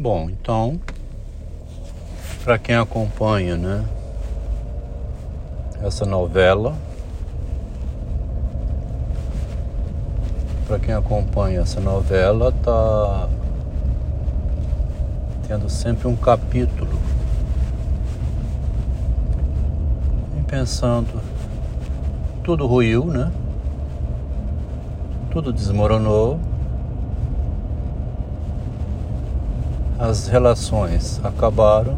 Bom, então, para quem acompanha, né, essa novela, para quem acompanha essa novela, tá tendo sempre um capítulo e pensando tudo ruiu, né? Tudo desmoronou as relações acabaram,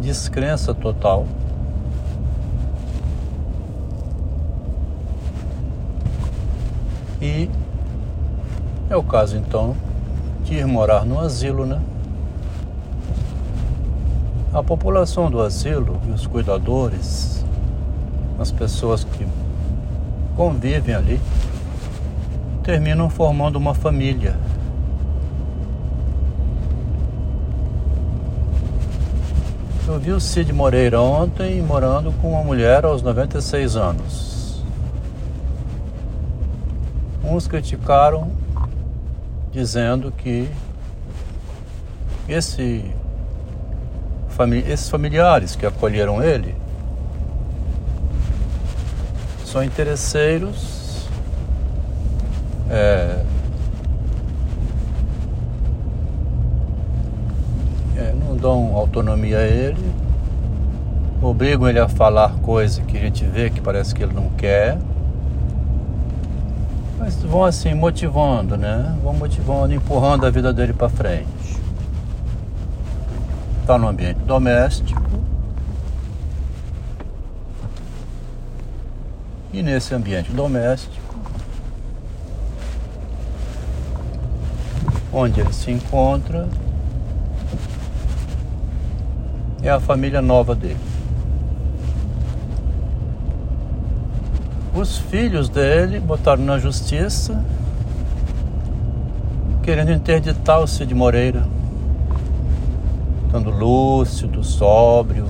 descrença total. E é o caso então de ir morar no asilo, né? A população do asilo e os cuidadores, as pessoas que convivem ali, terminam formando uma família Eu vi o Cid Moreira ontem morando com uma mulher aos 96 anos. Uns criticaram dizendo que esse, esses familiares que acolheram ele são interesseiros é, dão autonomia a ele, obrigam ele a falar coisa que a gente vê que parece que ele não quer. Mas vão assim motivando, né? Vão motivando, empurrando a vida dele para frente. Está no ambiente doméstico. E nesse ambiente doméstico, onde ele se encontra, é a família nova dele. Os filhos dele botaram na justiça querendo interditar o Cid Moreira, estando lúcido, sóbrio.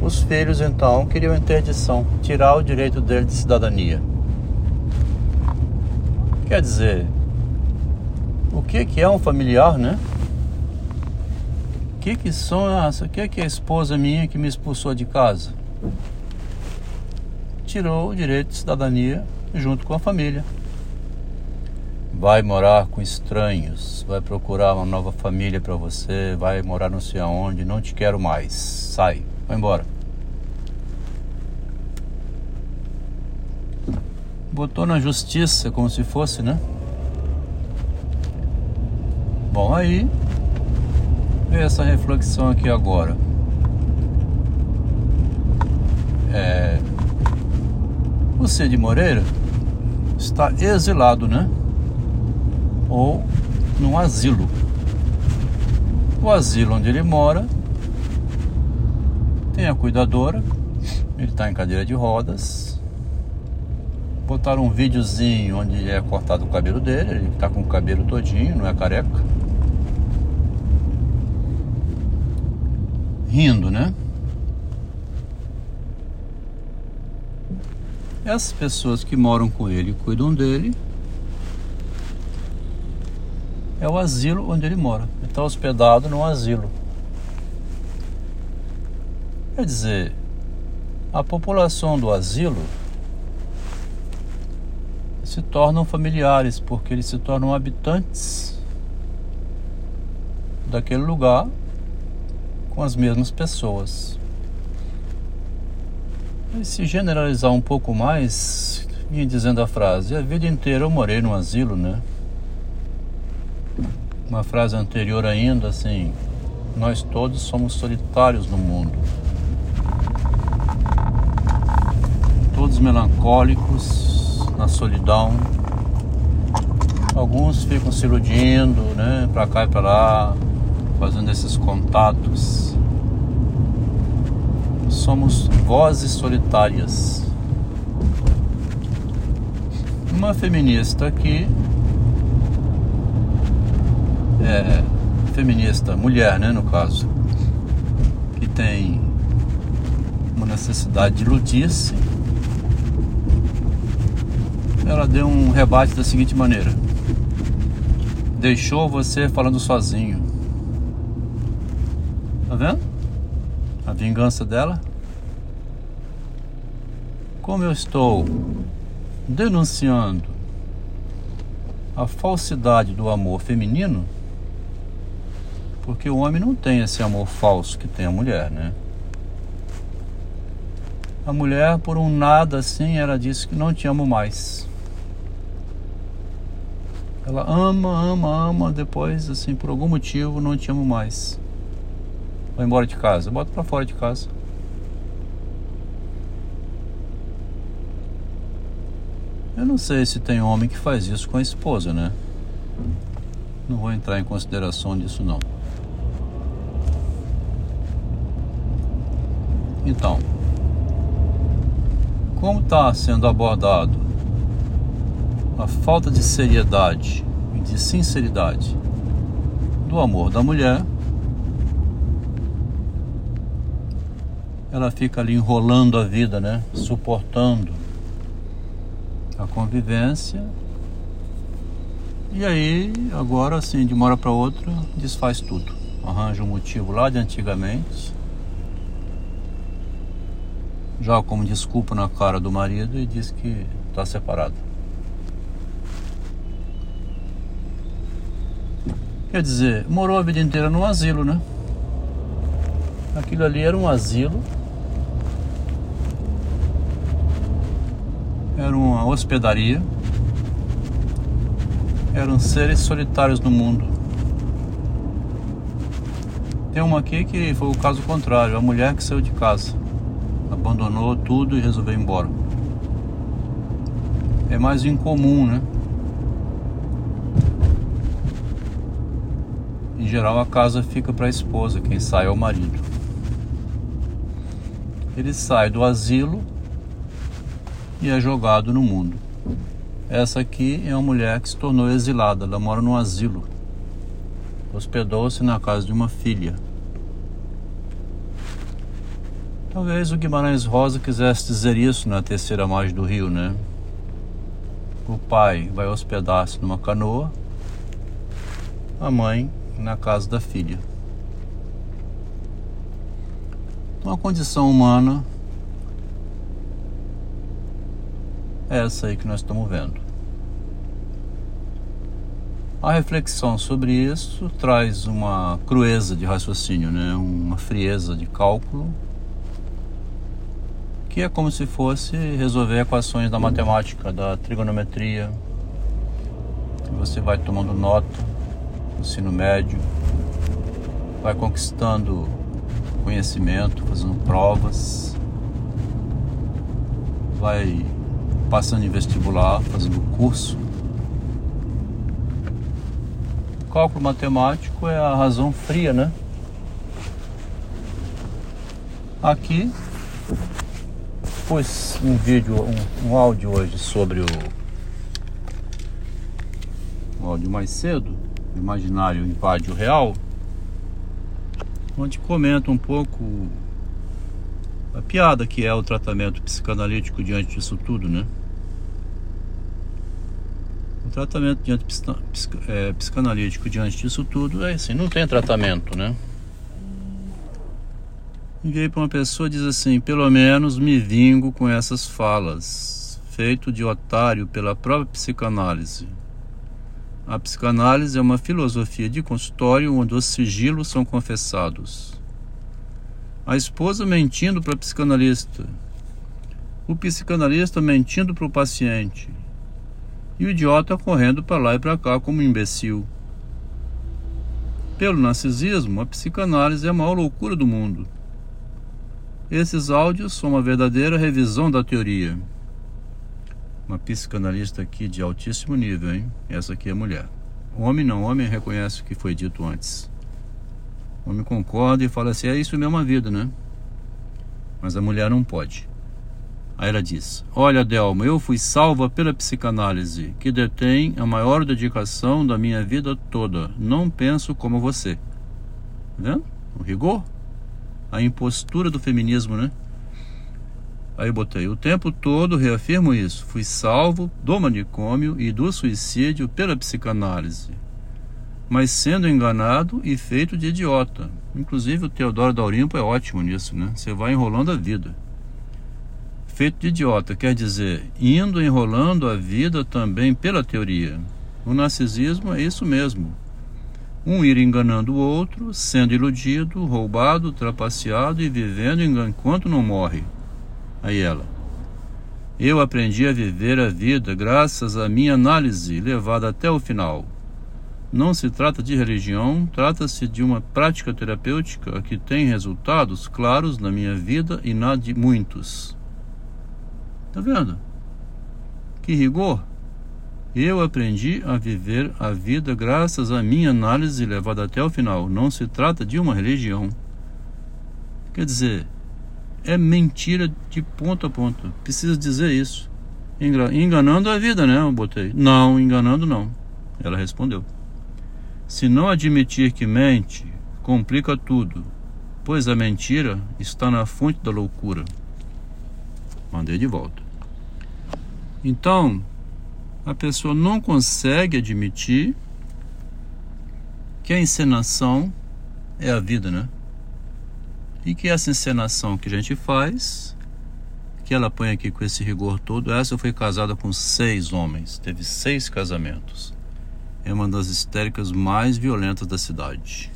Os filhos então queriam interdição, tirar o direito dele de cidadania. Quer dizer, o que que é um familiar, né? Que que são essa? que que é a esposa minha que me expulsou de casa? Tirou o direito de cidadania junto com a família. Vai morar com estranhos, vai procurar uma nova família para você, vai morar não sei aonde, não te quero mais. Sai, vai embora. Botou na justiça como se fosse, né? Bom, aí ver essa reflexão aqui agora. É, o Cid Moreira está exilado, né? Ou num asilo. O asilo onde ele mora tem a cuidadora, ele está em cadeira de rodas. Botaram um videozinho onde é cortado o cabelo dele, ele está com o cabelo todinho, não é careca. Rindo, né? Essas pessoas que moram com ele e cuidam dele é o asilo onde ele mora. Ele está hospedado num asilo. Quer dizer, a população do asilo se tornam familiares porque eles se tornam habitantes daquele lugar com as mesmas pessoas. E se generalizar um pouco mais, vinha dizendo a frase: a vida inteira eu morei no asilo, né? Uma frase anterior ainda, assim: nós todos somos solitários no mundo. Todos melancólicos, na solidão. Alguns ficam se iludindo, né? Pra cá e pra lá, fazendo esses contatos. Somos vozes solitárias. Uma feminista aqui, é, feminista, mulher, né, no caso, que tem uma necessidade de iludir-se, ela deu um rebate da seguinte maneira: deixou você falando sozinho. Tá vendo? A vingança dela. Como eu estou denunciando a falsidade do amor feminino, porque o homem não tem esse amor falso que tem a mulher, né? A mulher, por um nada assim, ela disse que não te amo mais. Ela ama, ama, ama, depois, assim, por algum motivo, não te amo mais. Vai embora de casa, bota pra fora de casa. Eu não sei se tem homem que faz isso com a esposa, né? Não vou entrar em consideração disso não. Então, como está sendo abordado a falta de seriedade e de sinceridade do amor da mulher, ela fica ali enrolando a vida, né? Suportando a convivência. E aí, agora assim, de uma hora para outra, desfaz tudo. Arranja um motivo lá de antigamente. Joga como desculpa na cara do marido e diz que está separado. Quer dizer, morou a vida inteira no asilo, né? Aquilo ali era um asilo era uma hospedaria, eram seres solitários no mundo. Tem uma aqui que foi o caso contrário, a mulher que saiu de casa, abandonou tudo e resolveu ir embora. É mais incomum, né? Em geral a casa fica para a esposa, quem sai é o marido. Ele sai do asilo e é jogado no mundo. Essa aqui é uma mulher que se tornou exilada, ela mora num asilo. Hospedou-se na casa de uma filha. Talvez o Guimarães Rosa quisesse dizer isso na terceira margem do rio, né? O pai vai hospedar-se numa canoa, a mãe na casa da filha. Uma condição humana é essa aí que nós estamos vendo. A reflexão sobre isso traz uma crueza de raciocínio, né? uma frieza de cálculo, que é como se fosse resolver equações da matemática, da trigonometria. Você vai tomando nota no ensino médio, vai conquistando conhecimento, fazendo provas, vai passando em vestibular, fazendo curso. Cálculo matemático é a razão fria, né? Aqui pus um vídeo, um, um áudio hoje sobre o um áudio mais cedo, imaginário invade o real, onde comenta um pouco a piada que é o tratamento psicanalítico diante disso tudo, né? Tratamento diante é, psicanalítico diante disso tudo é assim, não tem tratamento, né? Enviei para uma pessoa diz assim: pelo menos me vingo com essas falas, feito de otário pela própria psicanálise. A psicanálise é uma filosofia de consultório onde os sigilos são confessados. A esposa mentindo para o psicanalista, o psicanalista mentindo para o paciente, e o idiota correndo para lá e para cá como um imbecil. Pelo narcisismo, a psicanálise é a maior loucura do mundo. Esses áudios são uma verdadeira revisão da teoria. Uma psicanalista aqui de altíssimo nível, hein? Essa aqui é mulher. Homem não, homem reconhece o que foi dito antes. Homem concorda e fala assim: é isso mesmo a vida, né? Mas a mulher não pode. Aí ela diz: Olha, Delma, eu fui salva pela psicanálise, que detém a maior dedicação da minha vida toda. Não penso como você. Tá vendo? O rigor? A impostura do feminismo, né? Aí botei: O tempo todo reafirmo isso. Fui salvo do manicômio e do suicídio pela psicanálise. mas sendo enganado e feito de idiota. Inclusive o Teodoro da Olimpo é ótimo nisso, né? Você vai enrolando a vida. Feito de idiota quer dizer indo enrolando a vida também pela teoria. O narcisismo é isso mesmo. Um ir enganando o outro, sendo iludido, roubado, trapaceado e vivendo enquanto não morre. Aí ela. Eu aprendi a viver a vida graças à minha análise levada até o final. Não se trata de religião, trata-se de uma prática terapêutica que tem resultados claros na minha vida e na de muitos. Tá vendo? Que rigor! Eu aprendi a viver a vida graças à minha análise levada até o final. Não se trata de uma religião. Quer dizer, é mentira de ponta a ponta. Precisa dizer isso. Enganando a vida, né? Eu botei. Não, enganando não. Ela respondeu. Se não admitir que mente, complica tudo, pois a mentira está na fonte da loucura. Mandei de volta. Então, a pessoa não consegue admitir que a encenação é a vida, né? E que essa encenação que a gente faz, que ela põe aqui com esse rigor todo, essa foi casada com seis homens, teve seis casamentos é uma das histéricas mais violentas da cidade.